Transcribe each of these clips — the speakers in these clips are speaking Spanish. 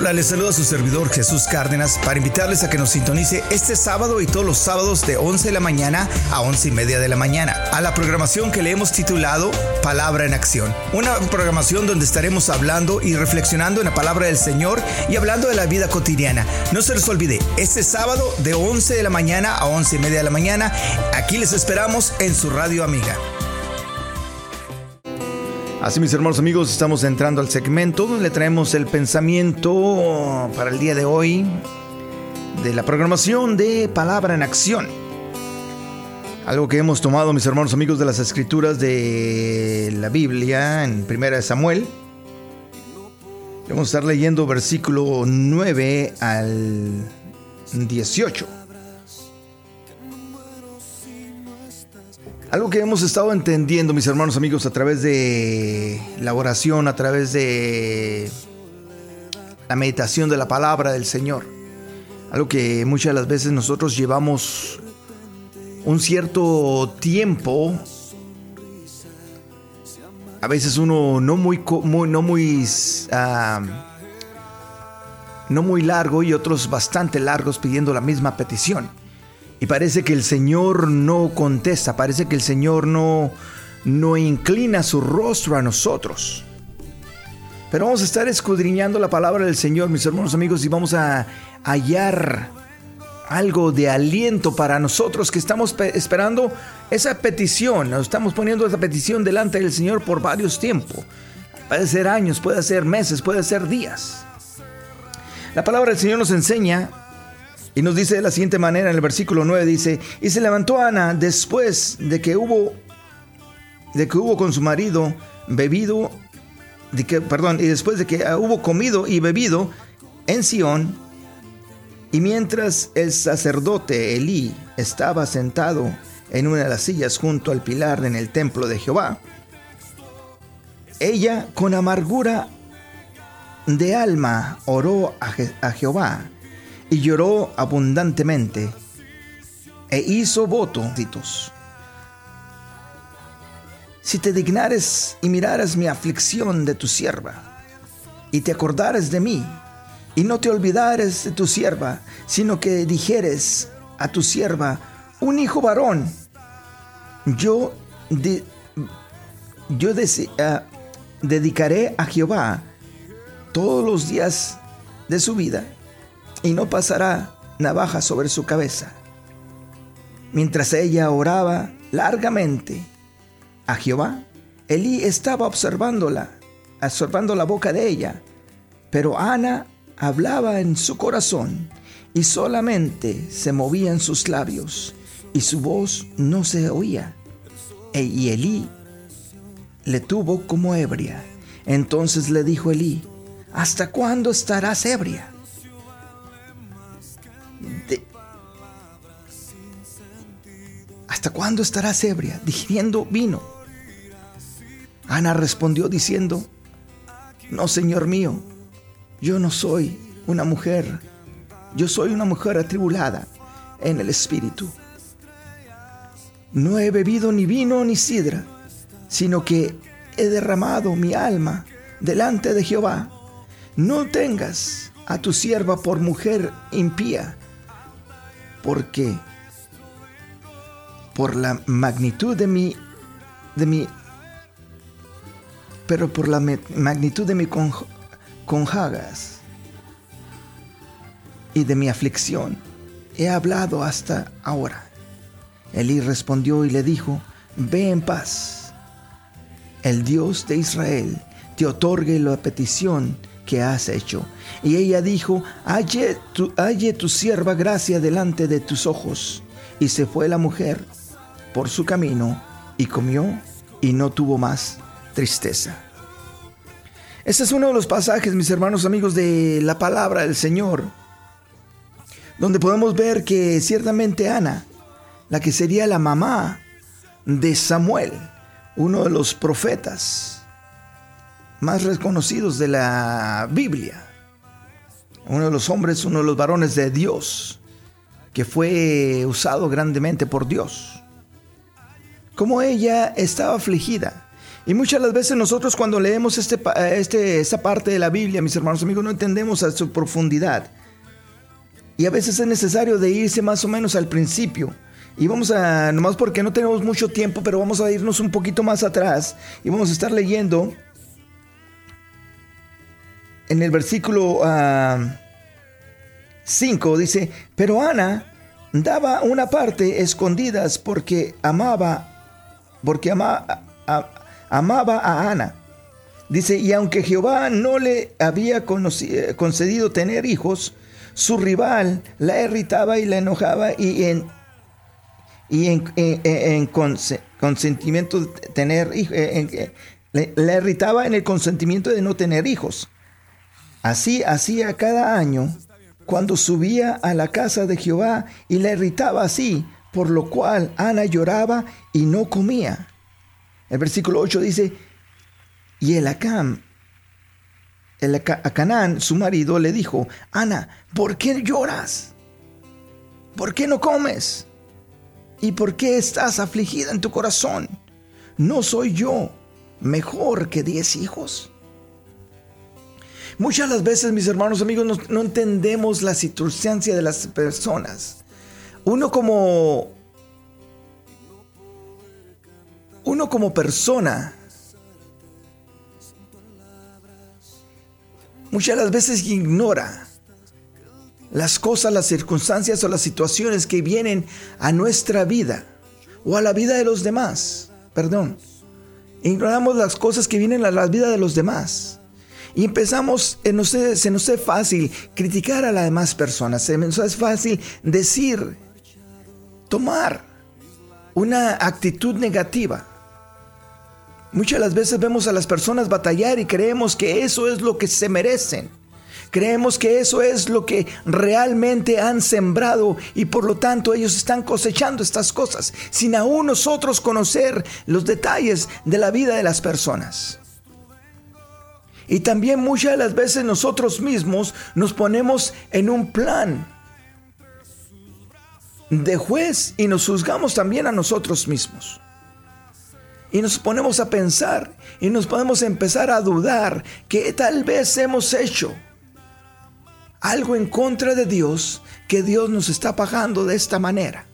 Hola, les saluda su servidor Jesús Cárdenas para invitarles a que nos sintonice este sábado y todos los sábados de 11 de la mañana a 11 y media de la mañana a la programación que le hemos titulado Palabra en Acción. Una programación donde estaremos hablando y reflexionando en la palabra del Señor y hablando de la vida cotidiana. No se les olvide, este sábado de 11 de la mañana a 11 y media de la mañana, aquí les esperamos en su radio amiga. Así mis hermanos amigos, estamos entrando al segmento donde le traemos el pensamiento para el día de hoy de la programación de Palabra en Acción. Algo que hemos tomado mis hermanos amigos de las escrituras de la Biblia en Primera de Samuel. Vamos a estar leyendo versículo 9 al 18. Algo que hemos estado entendiendo, mis hermanos amigos, a través de la oración, a través de la meditación de la palabra del Señor. Algo que muchas de las veces nosotros llevamos un cierto tiempo. A veces uno no muy, no muy, no muy largo y otros bastante largos pidiendo la misma petición. Y parece que el Señor no contesta, parece que el Señor no, no inclina su rostro a nosotros. Pero vamos a estar escudriñando la palabra del Señor, mis hermanos amigos, y vamos a hallar algo de aliento para nosotros que estamos esperando esa petición. Nos estamos poniendo esa petición delante del Señor por varios tiempos. Puede ser años, puede ser meses, puede ser días. La palabra del Señor nos enseña y nos dice de la siguiente manera en el versículo 9 dice, "Y se levantó Ana después de que hubo de que hubo con su marido bebido de que perdón, y después de que hubo comido y bebido en Sión, y mientras el sacerdote Elí estaba sentado en una de las sillas junto al pilar en el templo de Jehová, ella con amargura de alma oró a, a Jehová y lloró abundantemente e hizo votos. Si te dignares y miraras mi aflicción de tu sierva, y te acordares de mí, y no te olvidares de tu sierva, sino que dijeres a tu sierva, un hijo varón, yo, yo ah, dedicaré a Jehová todos los días de su vida y no pasará navaja sobre su cabeza. Mientras ella oraba largamente a Jehová, Elí estaba observándola, absorbando la boca de ella, pero Ana hablaba en su corazón y solamente se movían sus labios y su voz no se oía. E, y Elí le tuvo como ebria. Entonces le dijo Elí, ¿hasta cuándo estarás ebria? ¿Hasta cuándo estarás ebria, digiriendo vino? Ana respondió diciendo, No, Señor mío, yo no soy una mujer, yo soy una mujer atribulada en el espíritu. No he bebido ni vino ni sidra, sino que he derramado mi alma delante de Jehová. No tengas a tu sierva por mujer impía, porque por la magnitud de mi, de mi, pero por la magnitud de mi conjagas y de mi aflicción, he hablado hasta ahora. Elí respondió y le dijo, ve en paz. El Dios de Israel te otorgue la petición que has hecho. Y ella dijo, halle tu, halle tu sierva gracia delante de tus ojos. Y se fue la mujer por su camino y comió y no tuvo más tristeza. Este es uno de los pasajes, mis hermanos amigos, de la palabra del Señor, donde podemos ver que ciertamente Ana, la que sería la mamá de Samuel, uno de los profetas más reconocidos de la Biblia, uno de los hombres, uno de los varones de Dios, que fue usado grandemente por Dios como ella estaba afligida, Y muchas las veces nosotros cuando leemos este, este, esta parte de la Biblia, mis hermanos amigos, no entendemos a su profundidad. Y a veces es necesario de irse más o menos al principio. Y vamos a, nomás porque no tenemos mucho tiempo, pero vamos a irnos un poquito más atrás y vamos a estar leyendo en el versículo 5, ah, dice, pero Ana daba una parte escondidas porque amaba, porque amaba a Ana. Dice, y aunque Jehová no le había concedido tener hijos, su rival la irritaba y la enojaba y en, y en, consentimiento de tener hijos, la irritaba en el consentimiento de no tener hijos. Así hacía cada año cuando subía a la casa de Jehová y la irritaba así, por lo cual Ana lloraba y no comía. El versículo 8 dice, y el Acam, el Acanán, su marido, le dijo, Ana, ¿por qué lloras? ¿Por qué no comes? ¿Y por qué estás afligida en tu corazón? ¿No soy yo mejor que diez hijos? Muchas las veces, mis hermanos amigos, no, entendemos la circunstancia de las personas. Uno como... Uno como persona muchas las veces ignora las cosas, las circunstancias o las situaciones que vienen a nuestra vida o a la vida de los demás. Perdón. Ignoramos las cosas que vienen a la vida de los demás. Y empezamos, se nos es fácil criticar a las demás personas, se nos es fácil decir, tomar una actitud negativa. Muchas las veces vemos a las personas batallar y creemos que eso es lo que se merecen. Creemos que eso es lo que realmente han sembrado y por lo tanto ellos están cosechando estas cosas sin aún nosotros conocer los detalles de la vida de las personas. Y también muchas de las veces nosotros mismos nos ponemos en un plan de juez y nos juzgamos también a nosotros mismos. Y nos ponemos a pensar y nos podemos empezar a dudar que tal vez hemos hecho algo en contra de Dios que Dios nos está pagando de esta manera.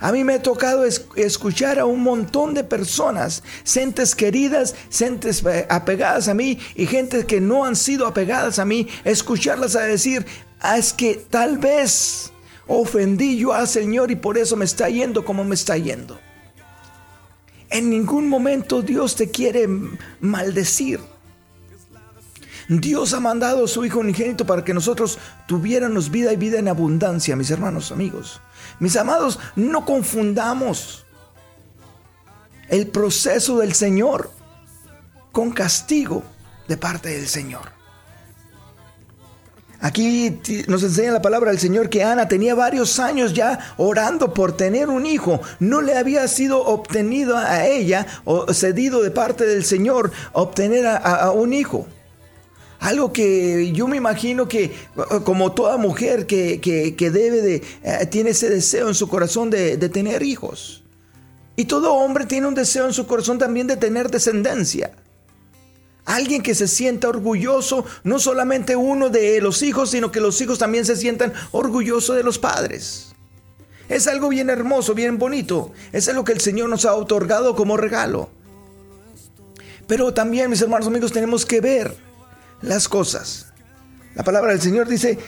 A mí me ha tocado escuchar a un montón de personas, gentes queridas, gentes eh, apegadas a mí y gente que no han sido apegadas a mí, escucharlas a decir, ah, es que tal vez ofendí yo al Señor y por eso me está yendo como me está yendo. En ningún momento Dios te quiere maldecir. Dios ha mandado a su Hijo unigénito para que nosotros tuviéramos vida y vida en abundancia, mis hermanos, amigos. Mis amados, no confundamos el proceso del Señor con castigo de parte del Señor. Aquí nos enseña la palabra del Señor que Ana tenía varios años ya orando por tener un hijo. No le había sido obtenido a ella o cedido de parte del Señor obtener a un hijo. Algo que yo me imagino que como toda mujer que, debe de, eh, tiene ese deseo en su corazón de, de tener hijos. Y todo hombre tiene un deseo en su corazón también de tener descendencia. Alguien que se sienta orgulloso, no solamente uno de los hijos, sino que los hijos también se sientan orgullosos de los padres. Es algo bien hermoso, bien bonito. Es lo que el Señor nos ha otorgado como regalo. Pero también, mis hermanos amigos, tenemos que ver las cosas. La palabra del Señor dice,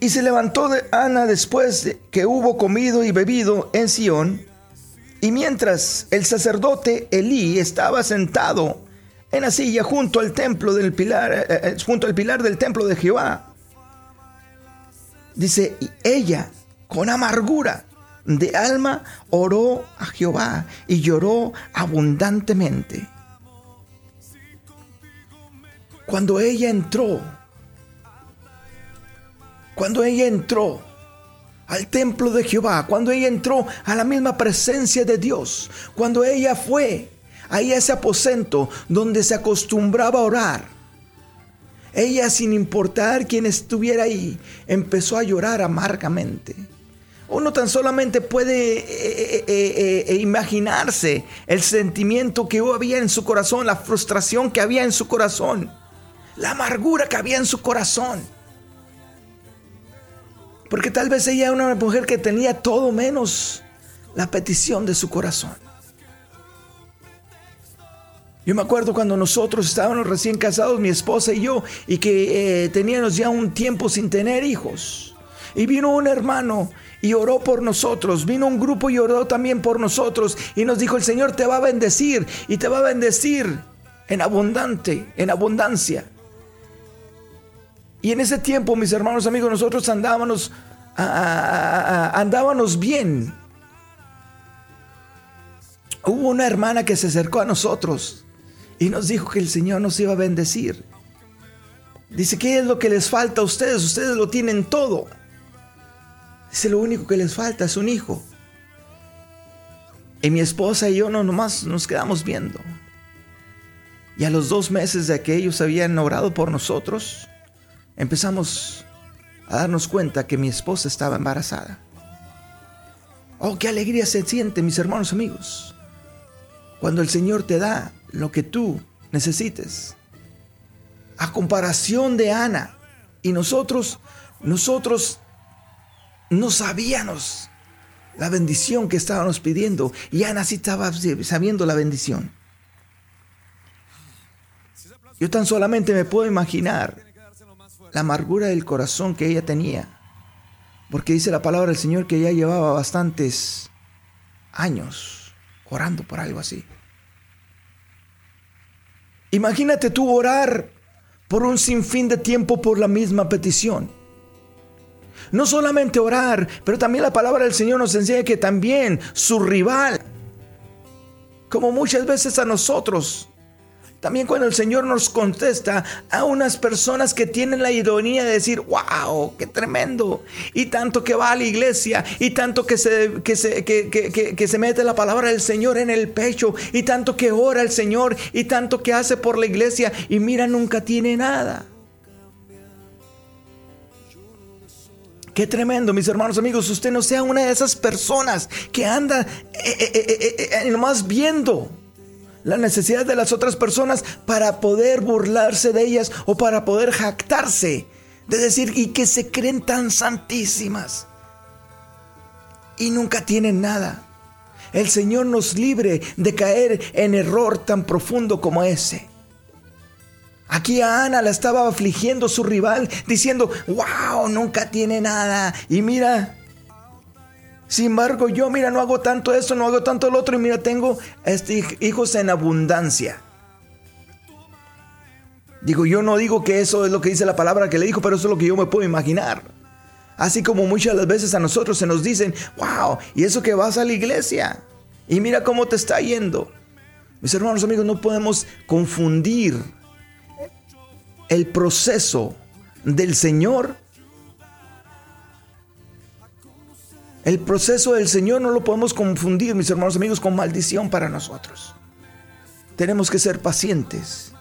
y se levantó de Ana después de que hubo comido y bebido en Sión, y mientras el sacerdote Elí estaba sentado en la silla junto al templo del pilar, eh, eh, junto al pilar del templo de Jehová, dice, y ella con amargura de alma oró a Jehová y lloró abundantemente. Cuando ella entró, cuando ella entró al templo de Jehová, cuando ella entró a la misma presencia de Dios, cuando ella fue a ese aposento donde se acostumbraba a orar, ella sin importar quién estuviera ahí, empezó a llorar amargamente. Uno tan solamente puede eh, eh, eh, imaginarse el sentimiento que había en su corazón, la frustración que había en su corazón, la amargura que había en su corazón. Porque tal vez ella era una mujer que tenía todo menos la petición de su corazón. Yo me acuerdo cuando nosotros estábamos recién casados, mi esposa y yo, y que teníamos ya un tiempo sin tener hijos. Y vino un hermano y oró por nosotros. Vino un grupo y oró también por nosotros. Y nos dijo, el Señor te va a bendecir y te va a bendecir en abundante, en abundancia. Y en ese tiempo, mis hermanos amigos, nosotros andábamos, andábamos bien. Hubo una hermana que se acercó a nosotros y nos dijo que el Señor nos iba a bendecir. Dice, ¿qué es lo que les falta a ustedes? Ustedes lo tienen todo. Dice, lo único que les falta es un hijo. Y mi esposa y yo no nomás nos quedamos viendo. Y a los dos meses de que ellos habían orado por nosotros, empezamos a darnos cuenta que mi esposa estaba embarazada. Oh, qué alegría se siente, mis hermanos amigos, cuando el Señor te da lo que tú necesites. A comparación de Ana y nosotros, nosotros no sabíamos la bendición que estábamos pidiendo y Ana sí estaba sabiendo la bendición. Yo tan solamente me puedo imaginar la amargura del corazón que ella tenía, porque dice la palabra del Señor que ella llevaba bastantes años orando por algo así. Imagínate tú orar por un sinfín de tiempo por la misma petición. No solamente orar, pero también la palabra del Señor nos enseña que también su rival, como muchas veces a nosotros, también cuando el Señor nos contesta a unas personas que tienen la ironía de decir, wow, qué tremendo. Y tanto que va a la iglesia, y tanto que se, que se, que se mete la palabra del Señor en el pecho, y tanto que ora el Señor, y tanto que hace por la iglesia, y mira, nunca tiene nada. Qué tremendo, mis hermanos amigos. Usted no sea una de esas personas que anda eh, eh, eh, nomás viendo la necesidad de las otras personas para poder burlarse de ellas o para poder jactarse de decir y que se creen tan santísimas y nunca tienen nada. El Señor nos libre de caer en error tan profundo como ese. Aquí a Ana la estaba afligiendo su rival, diciendo, wow, nunca tiene nada. Y mira, sin embargo, yo, mira, no hago tanto esto, no hago tanto lo otro, y mira, tengo este, hijos en abundancia. Digo, yo no digo que eso es lo que dice la palabra que le dijo, pero eso es lo que yo me puedo imaginar. Así como muchas las veces a nosotros se nos dicen, wow, y eso que vas a la iglesia, y mira cómo te está yendo. Mis hermanos amigos, no podemos confundir el proceso del Señor, el proceso del Señor no lo podemos confundir, mis hermanos amigos, con maldición para nosotros. Tenemos que ser pacientes.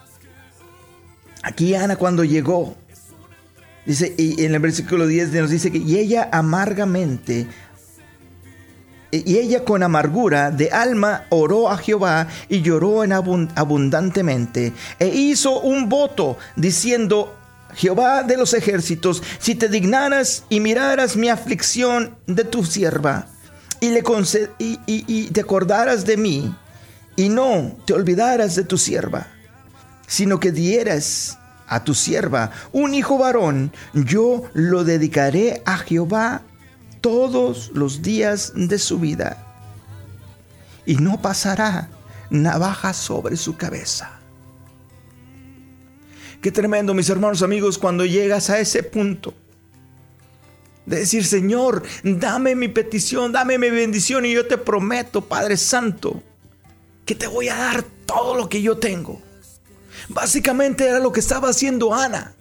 Aquí Ana cuando llegó, dice, y en el versículo 10 nos dice que, y ella amargamente y ella con amargura de alma oró a Jehová y lloró en abundantemente e hizo un voto diciendo, Jehová de los ejércitos, si te dignaras y miraras mi aflicción de tu sierva y, le y, y te acordaras de mí y no te olvidaras de tu sierva, sino que dieras a tu sierva un hijo varón, yo lo dedicaré a Jehová todos los días de su vida y no pasará navaja sobre su cabeza. Qué tremendo, mis hermanos amigos, cuando llegas a ese punto de decir, Señor, dame mi petición, dame mi bendición y yo te prometo, Padre Santo, que te voy a dar todo lo que yo tengo. Básicamente era lo que estaba haciendo Ana.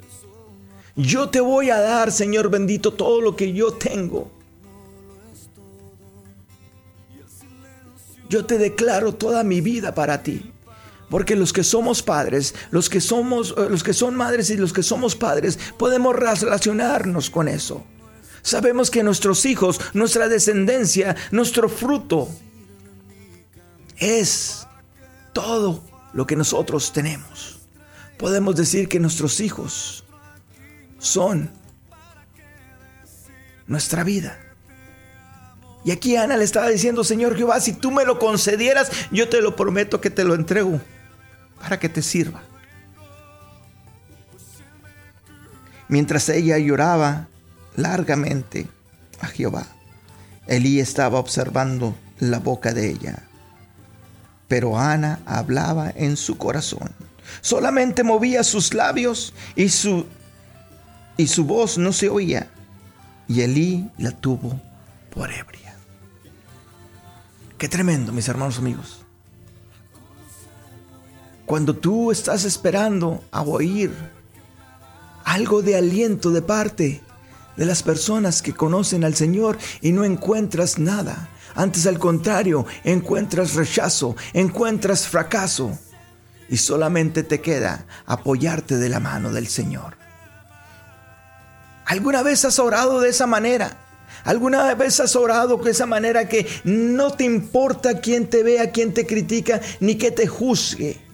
Yo te voy a dar, Señor bendito, todo lo que yo tengo. yo te declaro toda mi vida para ti. Porque los que somos padres, los que somos, eh, los que son madres y los que somos padres, podemos relacionarnos con eso. Sabemos que nuestros hijos, nuestra descendencia, nuestro fruto es todo lo que nosotros tenemos. Podemos decir que nuestros hijos son nuestra vida. Y aquí Ana le estaba diciendo, Señor Jehová, si tú me lo concedieras, yo te lo prometo que te lo entrego para que te sirva. Mientras ella lloraba largamente a Jehová, Elí estaba observando la boca de ella. Pero Ana hablaba en su corazón. Solamente movía sus labios y su, y su voz no se oía. Y Elí la tuvo por ebria. Qué tremendo, mis hermanos amigos. Cuando tú estás esperando a oír algo de aliento de parte de las personas que conocen al Señor y no encuentras nada. Antes al contrario, encuentras rechazo, encuentras fracaso y solamente te queda apoyarte de la mano del Señor. ¿Alguna vez has orado de esa manera? ¿Alguna vez has orado de esa manera que no te importa quién te vea, quién te critica, ni que te juzgue?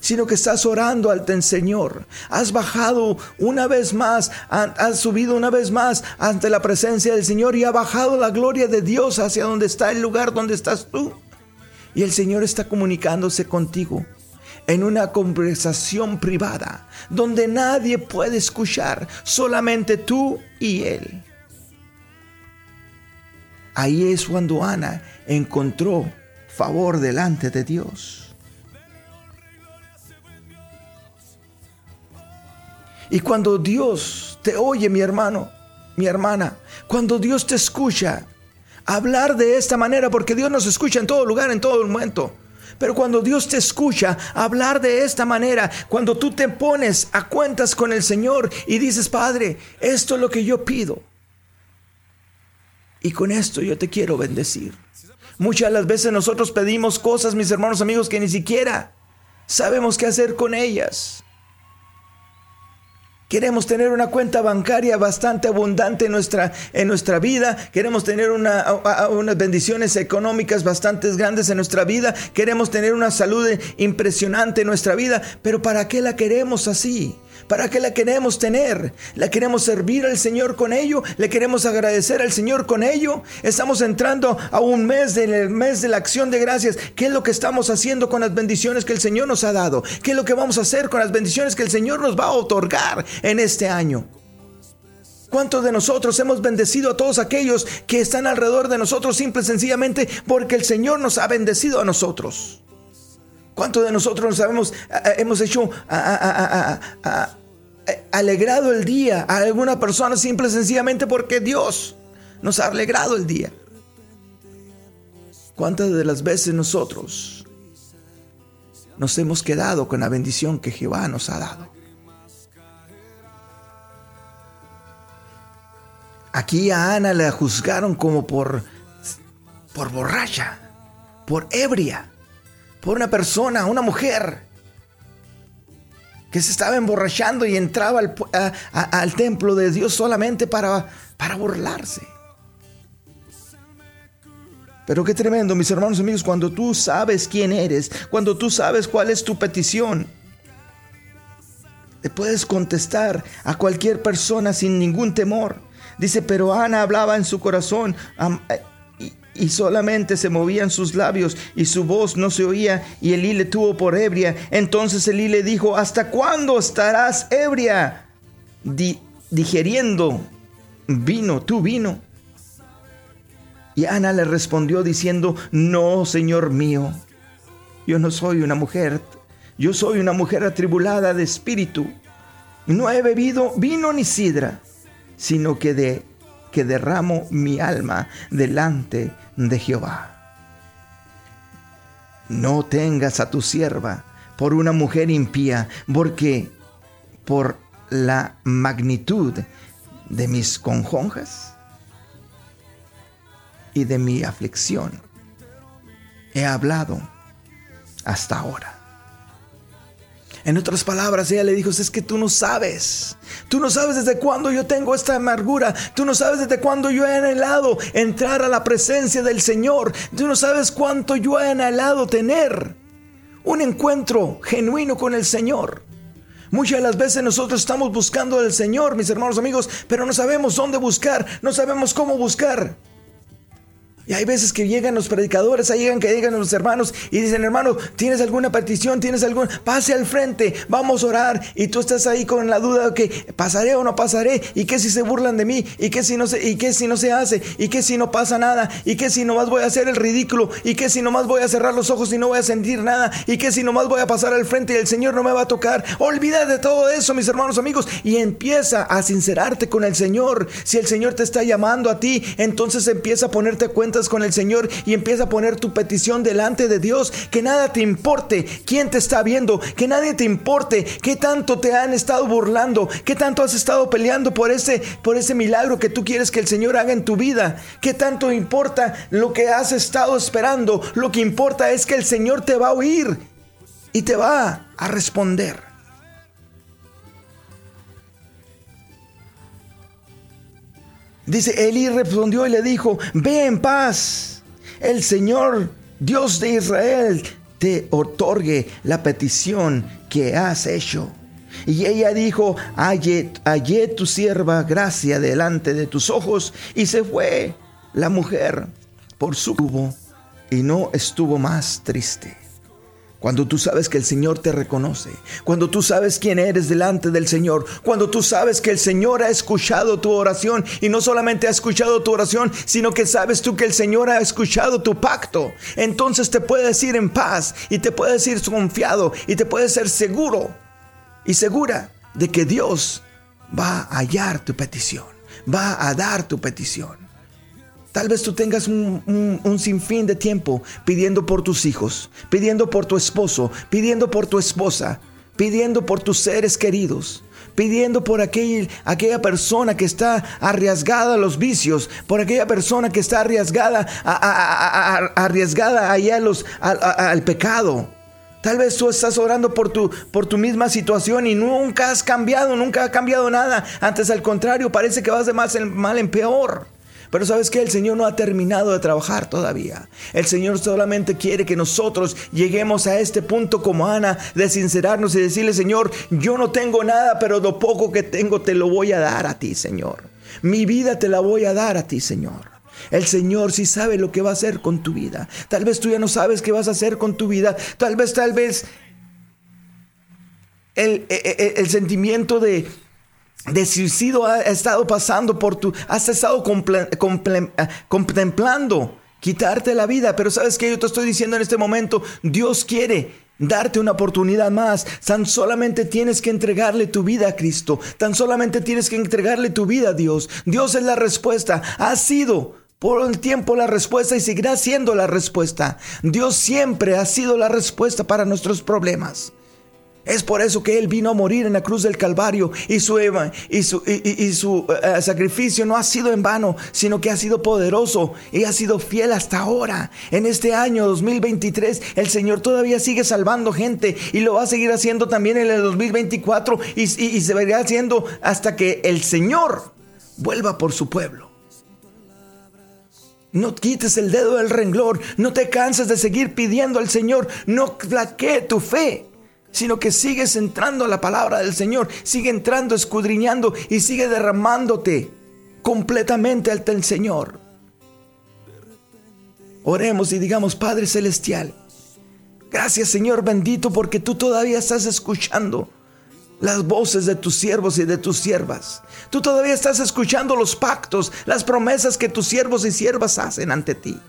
Sino que estás orando al Señor. Has bajado una vez más, has subido una vez más ante la presencia del Señor y ha bajado la gloria de Dios hacia donde está el lugar donde estás tú. Y el Señor está comunicándose contigo en una conversación privada donde nadie puede escuchar, solamente tú y Él. Ahí es cuando Ana encontró favor delante de Dios. Y cuando Dios te oye, mi hermano, mi hermana, cuando Dios te escucha hablar de esta manera, porque Dios nos escucha en todo lugar, en todo momento. Pero cuando Dios te escucha hablar de esta manera, cuando tú te pones a cuentas con el Señor y dices, Padre, esto es lo que yo pido. Y con esto yo te quiero bendecir. Muchas de las veces nosotros pedimos cosas, mis hermanos amigos, que ni siquiera sabemos qué hacer con ellas. Queremos tener una cuenta bancaria bastante abundante en nuestra, en nuestra vida. Queremos tener una, unas bendiciones económicas bastante grandes en nuestra vida. Queremos tener una salud impresionante en nuestra vida. Pero ¿para qué la queremos así? ¿Para qué la queremos tener? ¿La queremos servir al Señor con ello? ¿Le queremos agradecer al Señor con ello? Estamos entrando a un mes del mes de la acción de gracias. ¿Qué es lo que estamos haciendo con las bendiciones que el Señor nos ha dado? ¿Qué es lo que vamos a hacer con las bendiciones que el Señor nos va a otorgar en este año? ¿Cuántos de nosotros hemos bendecido a todos aquellos que están alrededor de nosotros simple y sencillamente porque el Señor nos ha bendecido a nosotros? ¿Cuántos de nosotros nos sabemos, hemos hecho alegrado el día a alguna persona simple y sencillamente porque Dios nos ha alegrado el día. ¿Cuántas de las veces nosotros nos hemos quedado con la bendición que Jehová nos ha dado? Aquí a Ana la juzgaron como por, por borracha, por ebria, por una persona, una mujer que se estaba emborrachando y entraba al, templo de Dios solamente para, para burlarse. Pero qué tremendo, mis hermanos amigos, cuando tú sabes quién eres, cuando tú sabes cuál es tu petición, le puedes contestar a cualquier persona sin ningún temor. Dice, pero Ana hablaba en su corazón, y solamente se movían sus labios y su voz no se oía y Elí le tuvo por ebria. Entonces Elí le dijo, ¿hasta cuándo estarás ebria? digeriendo vino, tu vino. Y Ana le respondió diciendo, no, Señor mío, yo no soy una mujer, yo soy una mujer atribulada de espíritu. No he bebido vino ni sidra, sino que de que derramo mi alma delante de Jehová. No tengas a tu sierva por una mujer impía, porque por la magnitud de mis conjonjas y de mi aflicción he hablado hasta ahora. En otras palabras, ella le dijo, es que tú no sabes. Tú no sabes desde cuándo yo tengo esta amargura. Tú no sabes desde cuándo yo he anhelado entrar a la presencia del Señor. Tú no sabes cuánto yo he anhelado tener un encuentro genuino con el Señor. Muchas de las veces nosotros estamos buscando al Señor, mis hermanos amigos, pero no sabemos dónde buscar, no sabemos cómo buscar. Y hay veces que llegan los predicadores, ahí llegan que llegan los hermanos y dicen, hermano, ¿tienes alguna petición? ¿Tienes algún? Pase al frente, vamos a orar. Y tú estás ahí con la duda de que pasaré o no pasaré. ¿Y qué si se burlan de mí? ¿Y qué si no se, y qué si no se hace? ¿Y qué si no pasa nada? ¿Y qué si nomás voy a hacer el ridículo? ¿Y qué si nomás voy a cerrar los ojos y no voy a sentir nada? ¿Y qué si nomás voy a pasar al frente y el Señor no me va a tocar? Olvida de todo eso, mis hermanos amigos, y empieza a sincerarte con el Señor. Si el Señor te está llamando a ti, entonces empieza a ponerte cuenta con el Señor y empieza a poner tu petición delante de Dios. Que nada te importe quién te está viendo, que nadie te importe qué tanto te han estado burlando, qué tanto has estado peleando por ese, por ese milagro que tú quieres que el Señor haga en tu vida. Qué tanto importa lo que has estado esperando. Lo que importa es que el Señor te va a oír y te va a responder. Dice, Elí respondió y le dijo, ve en paz. El Señor, Dios de Israel, te otorgue la petición que has hecho. Y ella dijo, hallé, hallé tu sierva gracia delante de tus ojos. Y se fue la mujer por su cubo y no estuvo más triste. Cuando tú sabes que el Señor te reconoce, cuando tú sabes quién eres delante del Señor, cuando tú sabes que el Señor ha escuchado tu oración y no solamente ha escuchado tu oración, sino que sabes tú que el Señor ha escuchado tu pacto, entonces te puedes ir en paz y te puedes ir confiado y te puedes ser seguro y segura de que Dios va a hallar tu petición, va a dar tu petición. Tal vez tú tengas un, sinfín de tiempo pidiendo por tus hijos, pidiendo por tu esposo, pidiendo por tu esposa, pidiendo por tus seres queridos, pidiendo por aquella persona que está arriesgada a los vicios, por aquella persona que está arriesgada, arriesgada allá los, al pecado. Tal vez tú estás orando por tu, por tu misma situación y nunca has cambiado, nunca ha cambiado nada. Antes al contrario, parece que vas de más en mal en peor. Pero sabes que el Señor no ha terminado de trabajar todavía. El Señor solamente quiere que nosotros lleguemos a este punto como Ana de sincerarnos y decirle, Señor, yo no tengo nada, pero lo poco que tengo te lo voy a dar a ti, Señor. Mi vida te la voy a dar a ti, Señor. El Señor sí sabe lo que va a hacer con tu vida. Tal vez tú ya no sabes qué vas a hacer con tu vida. Tal vez, tal vez el, e, e, el sentimiento de, de suicidio ha estado pasando por tu, has estado eh, contemplando quitarte la vida, pero sabes que yo te estoy diciendo en este momento, Dios quiere darte una oportunidad más. Tan solamente tienes que entregarle tu vida a Cristo. Tan solamente tienes que entregarle tu vida a Dios. Dios es la respuesta. Ha sido por el tiempo la respuesta y seguirá siendo la respuesta. Dios siempre ha sido la respuesta para nuestros problemas. Es por eso que Él vino a morir en la cruz del Calvario y su, y su, y, su eh, sacrificio no ha sido en vano, sino que ha sido poderoso y ha sido fiel hasta ahora. En este año 2023 el Señor todavía sigue salvando gente y lo va a seguir haciendo también en el 2024 y, y se verá haciendo hasta que el Señor vuelva por su pueblo. No quites el dedo del renglón, no te canses de seguir pidiendo al Señor, no flaquee tu fe sino que sigues entrando a la palabra del Señor, sigue entrando, escudriñando y sigue derramándote completamente ante el Señor. Oremos y digamos, Padre Celestial, gracias Señor bendito porque tú todavía estás escuchando las voces de tus siervos y de tus siervas. Tú todavía estás escuchando los pactos, las promesas que tus siervos y siervas hacen ante ti.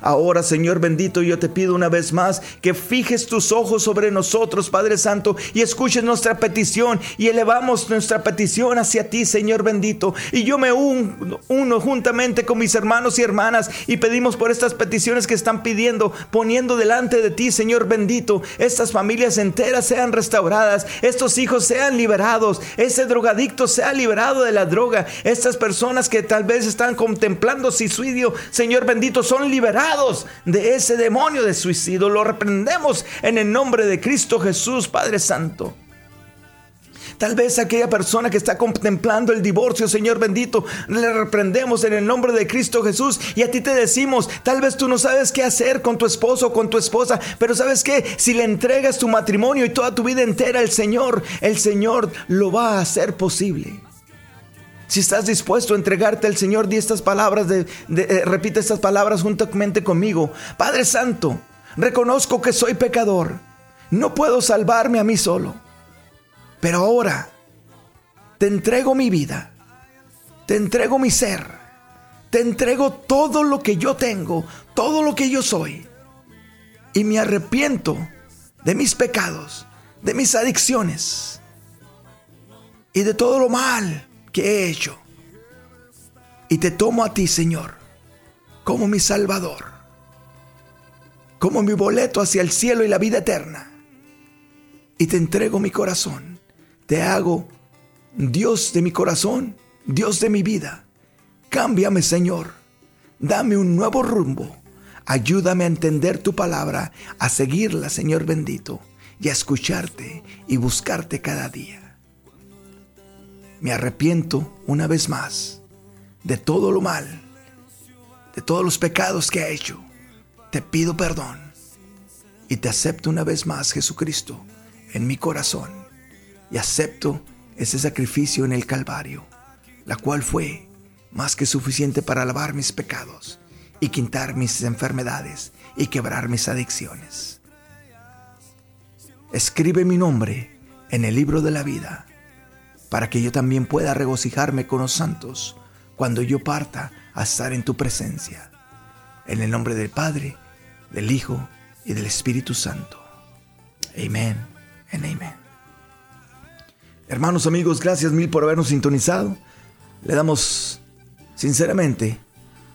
Ahora, Señor bendito, yo te pido una vez más que fijes tus ojos sobre nosotros, Padre Santo, y escuches nuestra petición y elevamos nuestra petición hacia ti, Señor bendito. Y yo me uno, juntamente con mis hermanos y hermanas y pedimos por estas peticiones que están pidiendo, poniendo delante de ti, Señor bendito, estas familias enteras sean restauradas, estos hijos sean liberados, ese drogadicto sea liberado de la droga, estas personas que tal vez están contemplando suicidio, Señor bendito, son liberados de ese demonio de suicidio. Lo reprendemos en el nombre de Cristo Jesús, Padre Santo. Tal vez aquella persona que está contemplando el divorcio, Señor bendito, le reprendemos en el nombre de Cristo Jesús y a ti te decimos, tal vez tú no sabes qué hacer con tu esposo o con tu esposa, pero sabes que si le entregas tu matrimonio y toda tu vida entera al Señor, el Señor lo va a hacer posible. Si estás dispuesto a entregarte al Señor, di estas palabras, eh, repite estas palabras juntamente conmigo. Padre Santo, reconozco que soy pecador. No puedo salvarme a mí solo. Pero ahora te entrego mi vida, te entrego mi ser, te entrego todo lo que yo tengo, todo lo que yo soy. Y me arrepiento de mis pecados, de mis adicciones y de todo lo mal he hecho. Y te tomo a ti, Señor, como mi Salvador, como mi boleto hacia el cielo y la vida eterna. Y te entrego mi corazón te hago Dios de mi corazón, Dios de mi vida. Cámbiame, Señor. Dame un nuevo rumbo. Ayúdame a entender tu palabra, a seguirla, Señor bendito, y a escucharte y buscarte cada día. Me arrepiento una vez más de todo lo mal, de todos los pecados que he hecho. Te pido perdón y te acepto una vez más, Jesucristo, en mi corazón y acepto ese sacrificio en el Calvario, la cual fue más que suficiente para lavar mis pecados y quitar mis enfermedades y quebrar mis adicciones. Escribe mi nombre en el libro de la vida para que yo también pueda regocijarme con los santos cuando yo parta a estar en tu presencia. En el nombre del Padre, del Hijo y del Espíritu Santo. Amén en amén. Hermanos, amigos, gracias mil por habernos sintonizado. Le damos sinceramente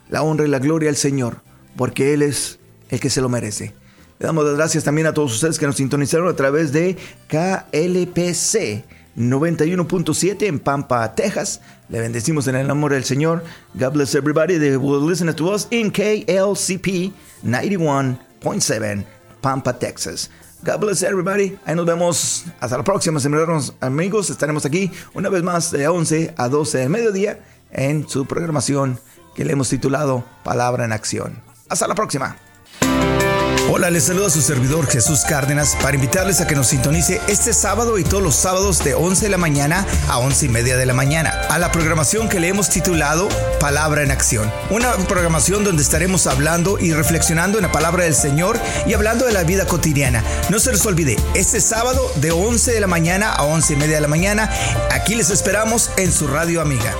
la honra y la gloria al Señor, porque Él es el que se lo merece. Le damos las gracias también a todos ustedes que nos sintonizaron a través de KLPC 91.7 en Pampa, Texas. Le bendecimos en el amor del Señor. God bless everybody that will listen to us in KLCP 91.7 Pampa, Texas. God bless everybody. Ahí nos vemos. Hasta la próxima, hermanos amigos. Estaremos aquí una vez más de 11 a 12 del mediodía en su programación que le hemos titulado Palabra en Acción. Hasta la próxima. Hola, les saluda su servidor Jesús Cárdenas para invitarles a que nos sintonice este sábado y todos los sábados de 11 de la mañana a 11 y media de la mañana a la programación que le hemos titulado Palabra en Acción. Una programación donde estaremos hablando y reflexionando en la palabra del Señor y hablando de la vida cotidiana. No se les olvide, este sábado de 11 de la mañana a 11 y media de la mañana, aquí les esperamos en su radio amiga.